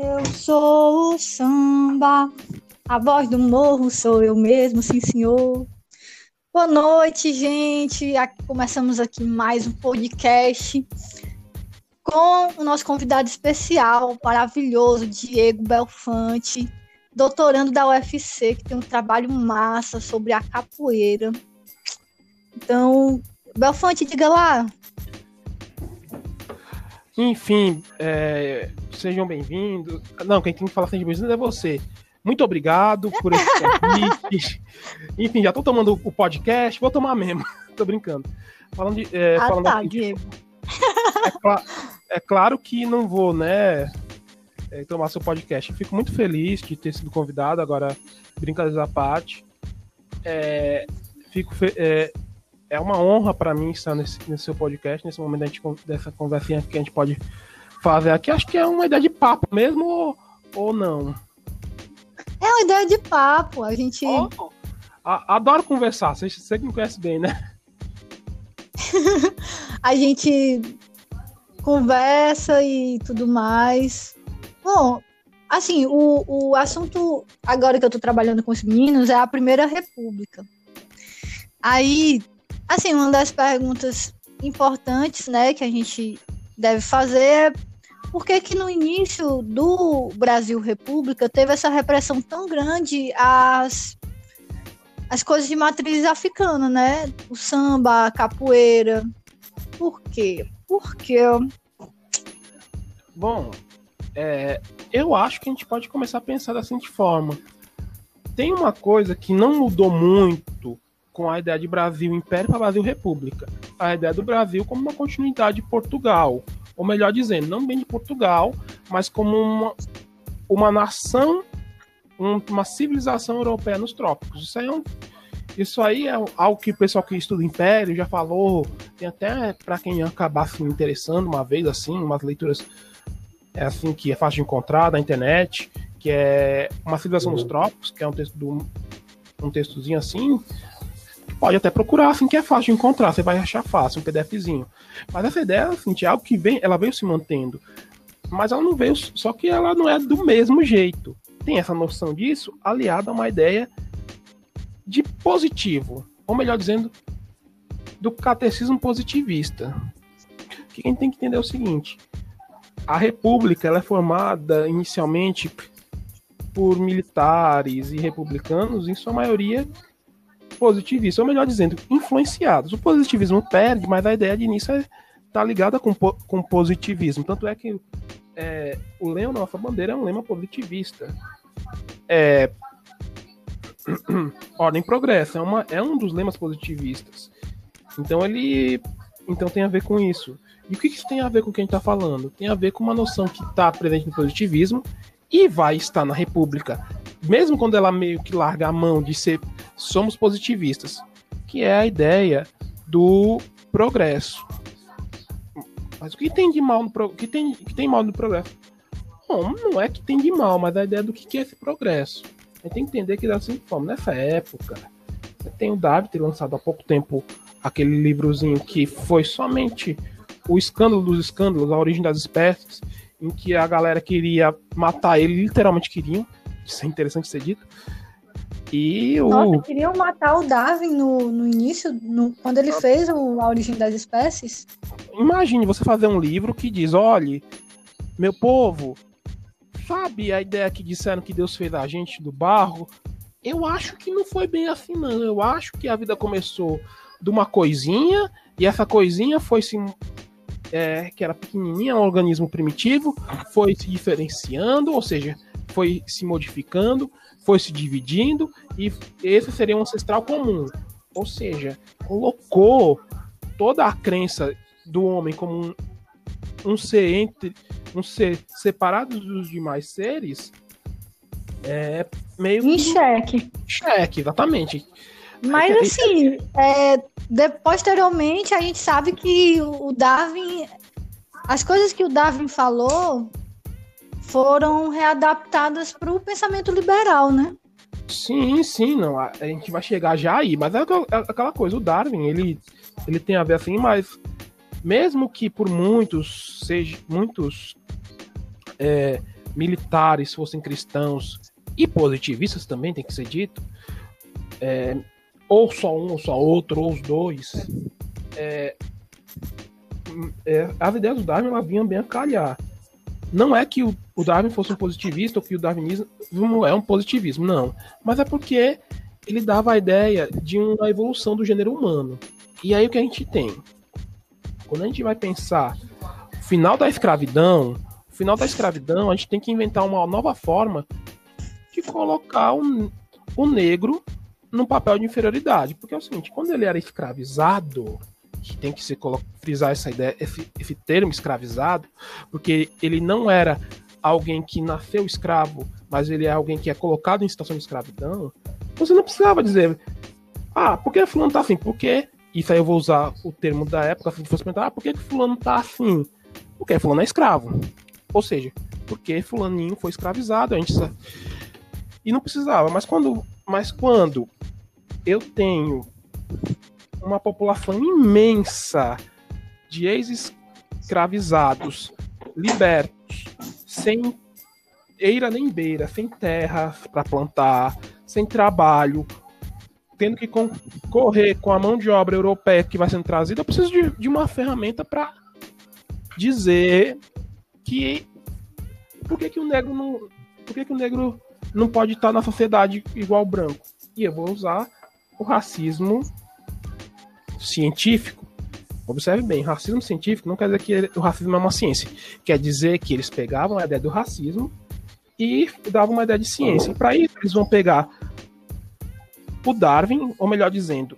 Eu sou o samba, a voz do morro sou eu mesmo, sim senhor. Boa noite, gente. Aqui, começamos aqui mais um podcast com o nosso convidado especial, maravilhoso, Diego Belfante, doutorando da UFC, que tem um trabalho massa sobre a capoeira. Então, Belfante, diga lá. Enfim, é, sejam bem-vindos. Não, quem tem que falar sejam bem-vindos é você. Muito obrigado por esse convite. Enfim, já tô tomando o podcast, vou tomar mesmo. tô brincando. Falando de. É, ah, falando tá, aqui, Diego. é, cla- é claro que não vou, né, é, tomar seu podcast. Eu fico muito feliz de ter sido convidado, agora, brincadeiras à parte. É, fico é, é uma honra para mim estar nesse, nesse seu podcast, nesse momento gente dessa conversinha que a gente pode fazer aqui. Acho que é uma ideia de papo mesmo ou, ou não. É uma ideia de papo. A gente. Oh, a- adoro conversar, você, você que me conhece bem, né? a gente conversa e tudo mais. Bom, assim, o, o assunto agora que eu tô trabalhando com os meninos é a Primeira República. Aí, assim, uma das perguntas importantes, né, que a gente deve fazer é por que que no início do Brasil República teve essa repressão tão grande às as coisas de matriz africana, né? O samba, a capoeira. Por quê? Porque Bom, é, eu acho que a gente pode começar a pensar da seguinte forma. Tem uma coisa que não mudou muito com a ideia de Brasil Império para Brasil República. A ideia do Brasil como uma continuidade de Portugal. Ou melhor dizendo, não bem de Portugal, mas como uma, uma nação, um- uma civilização europeia nos trópicos. Isso aí é, um- isso aí é algo que o pessoal que estuda Império já falou. Tem até para quem acabar se interessando uma vez assim, umas leituras é assim que é fácil de encontrar na internet, que é uma civilização dos trópicos, que é um texto do, um textozinho assim, pode até procurar assim que é fácil de encontrar, você vai achar fácil um PDFzinho. Mas essa ideia assim, de algo que vem, ela veio se mantendo, mas ela não veio, só que ela não é do mesmo jeito. Tem essa noção disso aliada a uma ideia de positivo, ou melhor dizendo, do catecismo positivista. Que a gente tem que entender é o seguinte: a República ela é formada inicialmente por militares e republicanos, em sua maioria positivistas, ou melhor dizendo, influenciados. O positivismo perde, mas a ideia de início está ligada com, com positivismo. Tanto é que é, o lema nossa bandeira é um lema positivista. É, ordem e progresso é, uma, é um dos lemas positivistas. Então ele então tem a ver com isso. E o que isso tem a ver com o que a gente está falando? Tem a ver com uma noção que está presente no positivismo e vai estar na República, mesmo quando ela meio que larga a mão de ser somos positivistas, que é a ideia do progresso. Mas o que tem de mal no pro... que tem, que tem mal no progresso? Bom, não é que tem de mal, mas a ideia do que é esse progresso. A gente tem que entender que da seguinte forma, nessa época, tem o David ter lançado há pouco tempo aquele livrozinho que foi somente o escândalo dos escândalos, a origem das espécies, em que a galera queria matar ele, literalmente queriam. Isso é interessante ser dito. E o. Nossa, queriam matar o Darwin no, no início, no- quando ele fez o, A Origem das Espécies. Imagine você fazer um livro que diz: olhe, meu povo, sabe a ideia que disseram que Deus fez a gente do barro? Eu acho que não foi bem assim, não. Eu acho que a vida começou de uma coisinha e essa coisinha foi se. é, que era pequenininha, um organismo primitivo, foi se diferenciando, ou seja, foi se modificando, foi se dividindo e esse seria um ancestral comum. Ou seja, colocou toda a crença do homem como um, um ser entre um ser separado dos demais seres é meio Em que xeque. cheque, exatamente. Mas assim, é, de- posteriormente a gente sabe que o Darwin. As coisas que o Darwin falou foram readaptadas para o pensamento liberal, né? Sim, sim, não. A, gente vai chegar já aí, mas é aquela, é aquela coisa, o Darwin, ele, ele tem a ver assim, mas mesmo que por muitos seja muitos é, militares fossem cristãos e positivistas também, tem que ser dito, é, ou só um, ou só outro, ou os dois, é, é, as ideias do Darwin elas vinham bem a calhar. Não é que o, Darwin fosse um positivista ou que o darwinismo é um positivismo, não. Mas é porque ele dava a ideia de uma evolução do gênero humano. E aí o que a gente tem? Quando a gente vai pensar o final da escravidão, o final da escravidão, a gente tem que inventar uma nova forma de colocar o, o negro num papel de inferioridade. Porque é o seguinte, quando ele era escravizado, que tem que se frisar essa ideia, esse, esse termo escravizado, porque ele não era alguém que nasceu escravo, mas ele é alguém que é colocado em situação de escravidão, você não precisava dizer, ah, por que fulano tá assim? Porque, isso aí eu vou usar o termo da época, se fosse perguntar, ah, por que, fulano tá assim? Porque fulano é escravo. Ou seja, porque fulaninho foi escravizado, a gente sabe. E não precisava, mas quando, mas quando eu tenho uma população imensa de ex-escravizados libertos, sem eira nem beira, sem terra para plantar, sem trabalho, tendo que concorrer com a mão de obra europeia que vai sendo trazida, eu preciso de, de uma ferramenta para dizer que por que, que o negro não por que, que o negro não pode estar na sociedade igual branco? E eu vou usar o racismo científico. Observe bem, racismo científico não quer dizer que o racismo é uma ciência. Quer dizer que eles pegavam a ideia do racismo e davam uma ideia de ciência. E para isso, eles vão pegar o Darwin, ou melhor dizendo,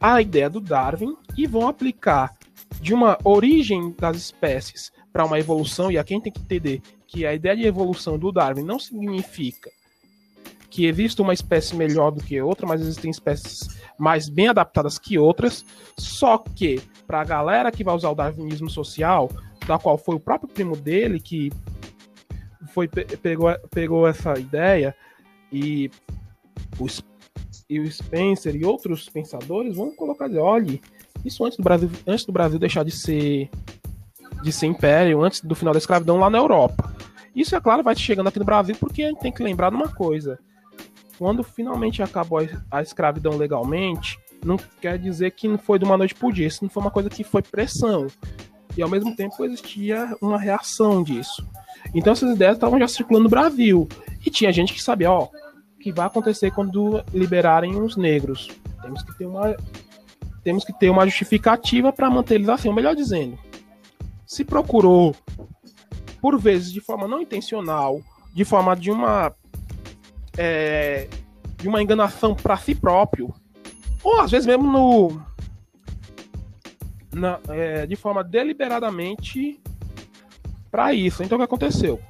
a ideia do Darwin, e vão aplicar de uma origem das espécies para uma evolução, e a gente tem que entender que a ideia de evolução do Darwin não significa que existe uma espécie melhor do que outra, mas existem espécies mais bem adaptadas que outras. Só que, para a galera que vai usar o darwinismo social, da qual foi o próprio primo dele que foi pegou, pegou essa ideia e os e o Spencer e outros pensadores vão colocar, olha, isso antes do Brasil, antes do Brasil deixar de ser de ser império, antes do final da escravidão lá na Europa. Isso é claro vai chegando aqui no Brasil porque a gente tem que lembrar de uma coisa quando finalmente acabou a escravidão legalmente, não quer dizer que não foi de uma noite por dia. Isso não foi uma coisa que foi pressão. E ao mesmo tempo existia uma reação disso. Então essas ideias estavam já circulando no Brasil. E tinha gente que sabia, ó, o que vai acontecer quando liberarem os negros. Temos que ter uma, temos que ter uma justificativa para manter eles assim. Ou melhor dizendo, se procurou, por vezes de forma não intencional, de forma de uma é, de uma enganação para si próprio, ou às vezes mesmo no, na, é, de forma deliberadamente para isso. Então o que aconteceu?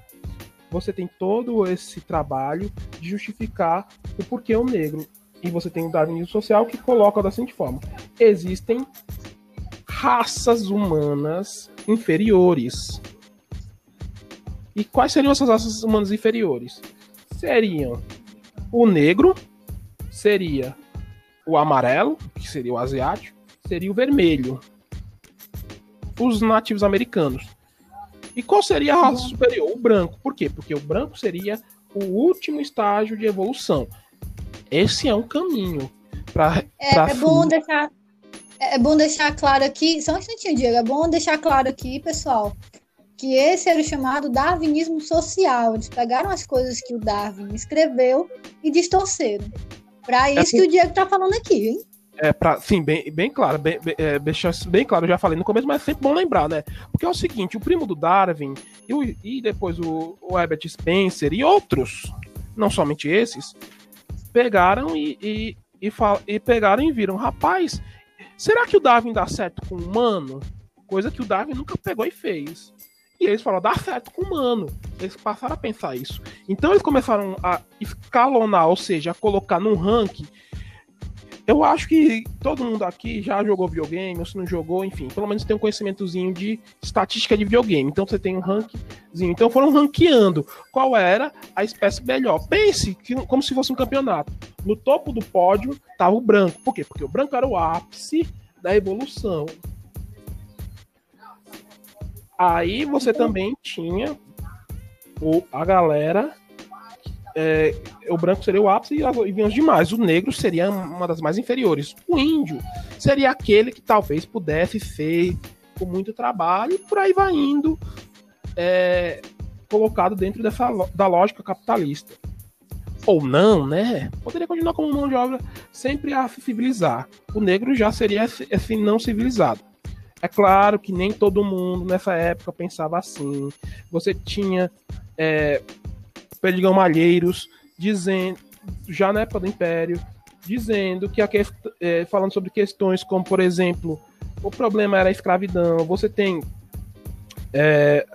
Você tem todo esse trabalho de justificar o porquê o negro. E você tem o darwinismo social que coloca da seguinte forma: existem raças humanas inferiores. E quais seriam essas raças humanas inferiores? seriam o negro, seria o amarelo, que seria o asiático, seria o vermelho, os nativos americanos. E qual seria a raça superior? O branco. Por quê? Porque o branco seria o último estágio de evolução. Esse é um caminho para. É, é bom deixar. É bom deixar claro aqui, só um instantinho, Diego, é bom deixar claro aqui, pessoal, que esse era o chamado darwinismo social. Eles pegaram as coisas que o Darwin escreveu e distorceram. Para é isso é, que o Diego está falando aqui, hein? É, pra, sim, bem, bem claro, bem, bem, é, bem claro, eu já falei no começo, mas é sempre bom lembrar, né? Porque é o seguinte, o primo do Darwin e, o, e depois o, o Herbert Spencer e outros, não somente esses, pegaram e, e, e, e pegaram e viram, rapaz, será que o Darwin dá certo com o humano? Coisa que o Darwin nunca pegou e fez. E eles falaram, dá certo com o humano. Eles passaram a pensar isso. Então eles começaram a escalonar, ou seja, a colocar num ranking. Eu acho que todo mundo aqui já jogou videogame, ou se não jogou, enfim, pelo menos tem um conhecimentozinho de estatística de videogame. Então você tem um rankzinho. Então foram ranqueando qual era a espécie melhor. Pense que, como se fosse um campeonato. No topo do pódio estava o branco. Por quê? Porque o branco era o ápice da evolução. Aí você também tinha o, a galera é, o branco seria o ápice e vinham os demais. O negro seria uma das mais inferiores. O índio seria aquele que talvez pudesse ser com muito trabalho e por aí vai indo, é, colocado dentro dessa da lógica capitalista. Ou não, né? Poderia continuar como mão de obra sempre a civilizar. O negro já seria esse, esse não civilizado. É claro que nem todo mundo nessa época pensava assim. Você tinha é, Malheiros dizendo, já na época do Império, dizendo que é, falando sobre questões como, por exemplo, o problema era a escravidão. Você tem é,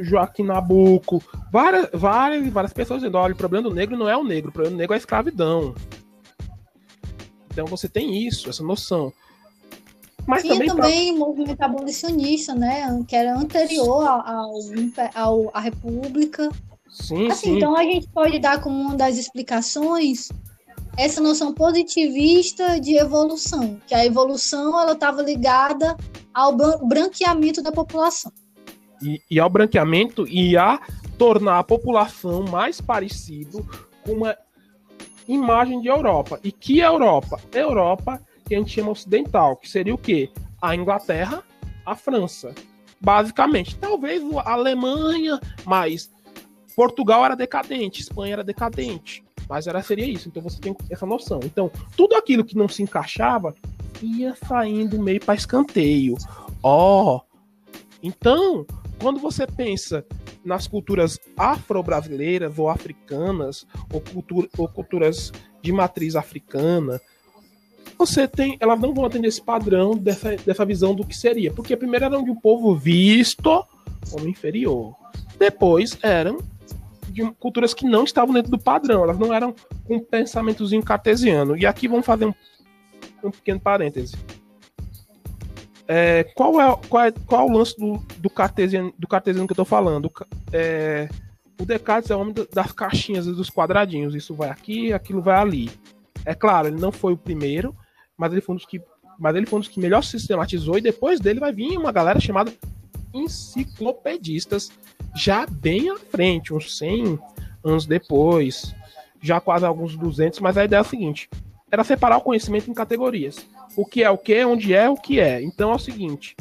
Joaquim Nabuco, várias, várias, várias pessoas dizendo: olha, o problema do negro não é o negro, o problema do negro é a escravidão. Então você tem isso, essa noção. Mas Tinha também, o movimento abolicionista, né? Que era anterior ao, ao, à República. Sim, assim, sim. Então a gente pode dar como uma das explicações essa noção positivista de evolução, que a evolução ela estava ligada ao branqueamento da população. E, e, ao branqueamento e a tornar a população mais parecido com uma imagem de Europa. E que Europa? Europa que a gente chama ocidental, que seria o quê? A Inglaterra, a França. Basicamente, talvez a Alemanha, mas Portugal era decadente, Espanha era decadente. Mas era, seria isso. Então você tem essa noção. Então, tudo aquilo que não se encaixava ia saindo meio para escanteio. Ó. Oh, então, quando você pensa nas culturas afro-brasileiras ou africanas, ou, ou culturas de matriz africana, você tem, elas não vão atender esse padrão dessa, dessa visão do que seria, porque primeiro eram de um povo visto como inferior, depois eram de culturas que não estavam dentro do padrão, elas não eram com um pensamentozinho cartesiano. E aqui vamos fazer um, um pequeno parêntese. É, qual, é, qual, é, qual é o lance do, do, cartesiano, do cartesiano que eu estou falando? É, o Descartes é o homem das caixinhas e dos quadradinhos. Isso vai aqui, aquilo vai ali. É claro, ele não foi o primeiro, mas ele foi um dos que, mas ele foi um que melhor sistematizou. E depois dele vai vir uma galera chamada enciclopedistas, já bem à frente, uns 100 anos depois, já quase alguns 200. Mas a ideia é a seguinte: era separar o conhecimento em categorias. O que é o que, onde é o que é. Então é o seguinte: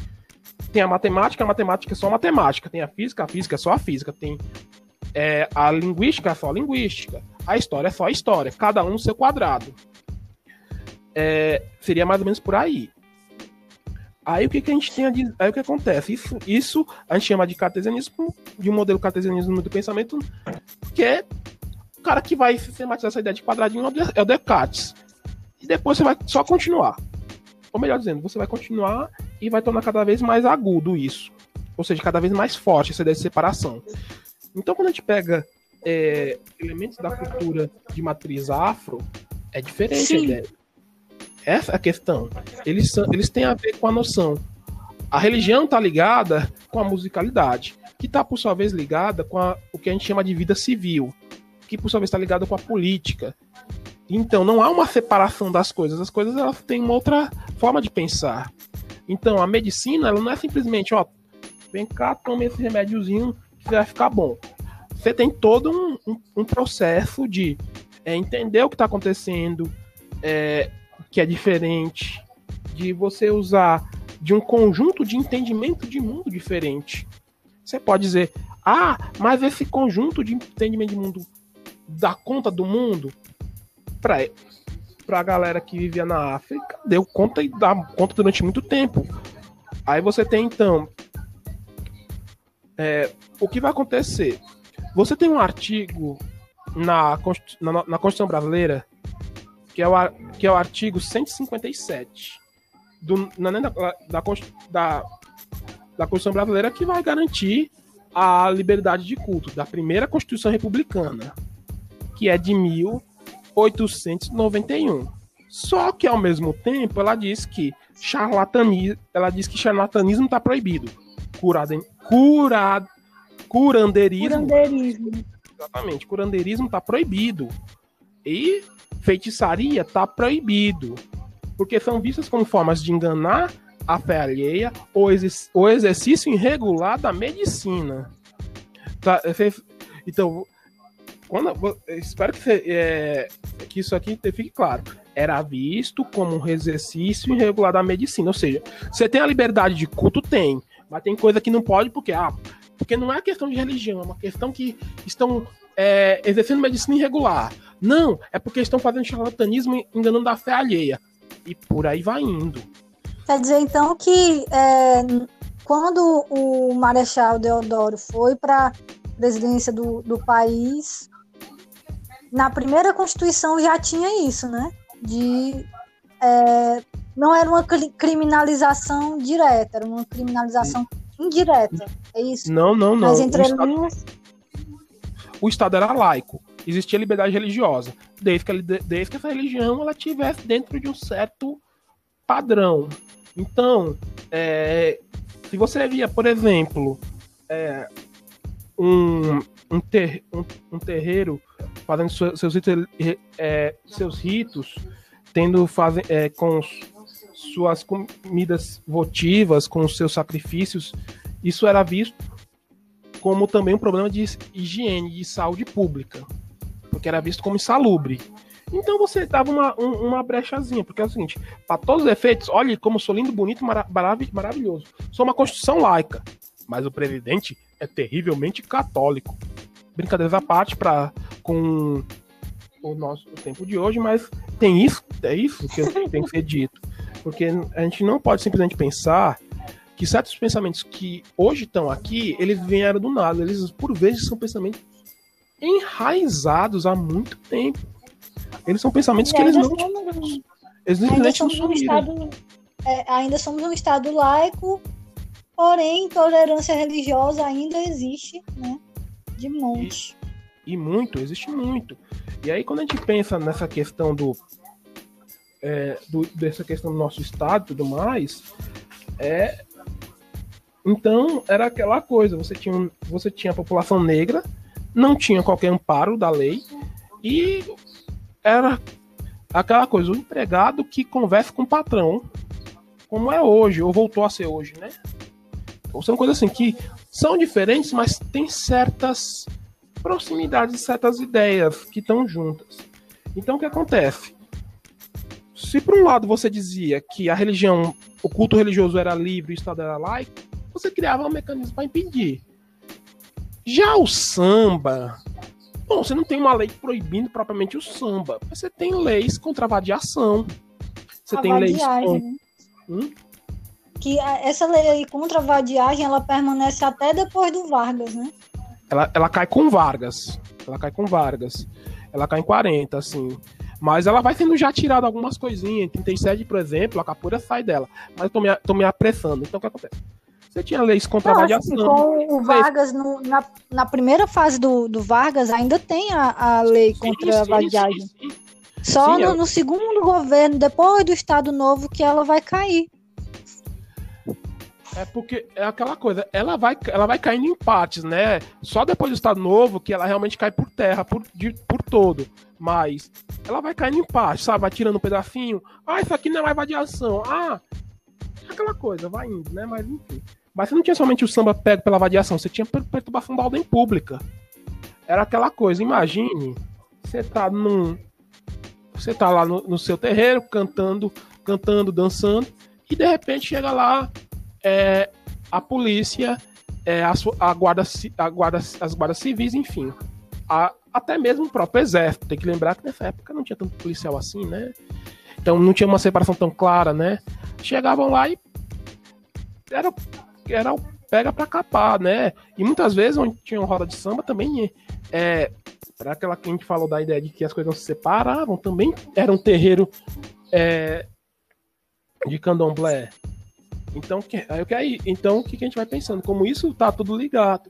tem a matemática, a matemática é só matemática. Tem a física, a física é só a física. Tem é, a linguística é só a linguística. A história é só a história. Cada um no seu quadrado. É, seria mais ou menos por aí. Aí o que, que a gente tem a? Aí o que acontece? Isso, isso a gente chama de cartesianismo, de um modelo cartesianismo do pensamento, que é o cara que vai sistematizar essa ideia de quadradinho é o Descartes. E depois você vai só continuar. Ou melhor dizendo, você vai continuar e vai tornar cada vez mais agudo isso. Ou seja, cada vez mais forte essa ideia de separação. Então, quando a gente pega é, elementos da cultura de matriz afro, é diferente Sim. a ideia. Essa é a questão. Eles, são, eles têm a ver com a noção. A religião está ligada com a musicalidade, que está, por sua vez, ligada com a, o que a gente chama de vida civil, que, por sua vez, está ligada com a política, então, não há uma separação das coisas. As coisas elas têm uma outra forma de pensar. Então, a medicina ela não é simplesmente, ó, vem cá, tome esse remédiozinho que vai ficar bom. Você tem todo um, um, um processo de é, entender o que está acontecendo, é, que é diferente, de você usar de um conjunto de entendimento de mundo diferente. Você pode dizer, ah, mas esse conjunto de entendimento de mundo dá conta do mundo? para a galera que vivia na África, deu conta e dá conta durante muito tempo. Aí você tem então é, o que vai acontecer? Você tem um artigo na, na, na Constituição Brasileira que é o, que é o artigo 157 do, na, da, da, da, da Constituição Brasileira que vai garantir a liberdade de culto da primeira Constituição Republicana, que é de mil 891. Só que ao mesmo tempo ela diz que charlatanismo, ela diz que charlatanismo está proibido. Curado, curado, curandeirismo. Curandeirismo. Exatamente, curandeirismo está proibido. E feitiçaria está proibido. Porque são vistas como formas de enganar a fé alheia ou, o exercício irregular da medicina. Tá, Então, quando, espero que, é, que isso aqui fique claro. Era visto como um exercício irregular da medicina. Ou seja, você tem a liberdade de culto? Tem. Mas tem coisa que não pode porque, ah, porque não é questão de religião, é uma questão que estão é, exercendo medicina irregular. Não, é porque estão fazendo charlatanismo enganando a fé alheia. E por aí vai indo. Quer dizer, então, que é, quando o Marechal Deodoro foi para a presidência do, do país, na primeira Constituição já tinha isso, né? De. É, não era uma criminalização direta, era uma criminalização indireta. É isso? Não, não, não. Mas entre o Estado, o Estado era laico. Existia liberdade religiosa. Desde que, desde que essa religião ela tivesse dentro de um certo padrão. Então, é, se você via, por exemplo, é, um, um, ter, um, um terreiro fazendo seus, ritos, é, seus ritos tendo fazem, é, com suas comidas votivas, com seus sacrifícios, isso era visto como também um problema de higiene, de saúde pública, porque era visto como insalubre. Então você dava uma, um, uma brechazinha, porque é o seguinte: para todos os efeitos, olhe como sou lindo, bonito, marav maravilhoso. Sou uma constituição laica, mas o presidente é terrivelmente católico. Brincadeiras à parte para com o nosso o tempo de hoje, mas tem isso, é isso que tem que ser dito. Porque a gente não pode simplesmente pensar que certos pensamentos que hoje estão aqui, eles vieram do nada. Eles, por vezes, são pensamentos enraizados há muito tempo. Eles são pensamentos que eles não. Somos, eles ainda somos um estado, é, ainda somos um estado laico, porém intolerância religiosa ainda existe, né? De monte. E, e muito, existe muito. E aí quando a gente pensa nessa questão do, é, do dessa questão do nosso estado e tudo mais, é então era aquela coisa, você tinha, você tinha a população negra, não tinha qualquer amparo da lei e era aquela coisa, o empregado que conversa com o patrão, como é hoje, ou voltou a ser hoje, né? Ou são coisas assim que são diferentes, mas tem certas proximidades, certas ideias que estão juntas. Então o que acontece? Se por um lado você dizia que a religião, o culto religioso era livre e o Estado era laico, você criava um mecanismo para impedir. Já o samba, Bom, você não tem uma lei proibindo propriamente o samba. Você tem leis contra a vadiação. Você a tem leis contra... Né? Hum? Que essa lei contra a vadiagem, ela permanece até depois do Vargas, né? Ela, ela cai com Vargas. Ela cai com Vargas. Ela cai em 40, assim. Mas ela vai sendo já tirada algumas coisinhas. Em 37, por exemplo, a capura sai dela. Mas eu tô me, tô me apressando. Então o que acontece? Você tinha leis contra a vadiação. Com o Vargas, no, na, na primeira fase do, do Vargas, ainda tem a, a lei contra sim, a vadiagem. Sim, sim, Só no, no, segundo governo, depois do Estado Novo, que ela vai cair. É porque é aquela coisa, ela vai, ela vai caindo em partes, né? Só depois do Estado Novo que ela realmente cai por terra, por, de, por todo. Mas ela vai caindo em partes, sabe? Vai tirando um pedacinho. Ah, isso aqui não é mais vadiação. Ah, aquela coisa, vai indo, né? Mas enfim. Mas você não tinha somente o samba pego pela vadiação, você tinha perturbação da ordem pública. Era aquela coisa, imagine, você tá num. Você tá lá no, no seu terreiro, cantando, cantando, dançando, e de repente chega lá é, a polícia, é, a, a, guarda, a guarda, as guardas civis, enfim. A, até mesmo o próprio exército. Tem que lembrar que nessa época não tinha tanto policial assim, né? Então não tinha uma separação tão clara, né? Chegavam lá e era era o pega para capar, né? E muitas vezes onde tinha roda de samba também é para aquela que a gente falou da ideia de que as coisas não se separavam, também era um terreiro é, de candomblé. Então, que, aí, então, o que, que a gente vai pensando? Como isso tá tudo ligado.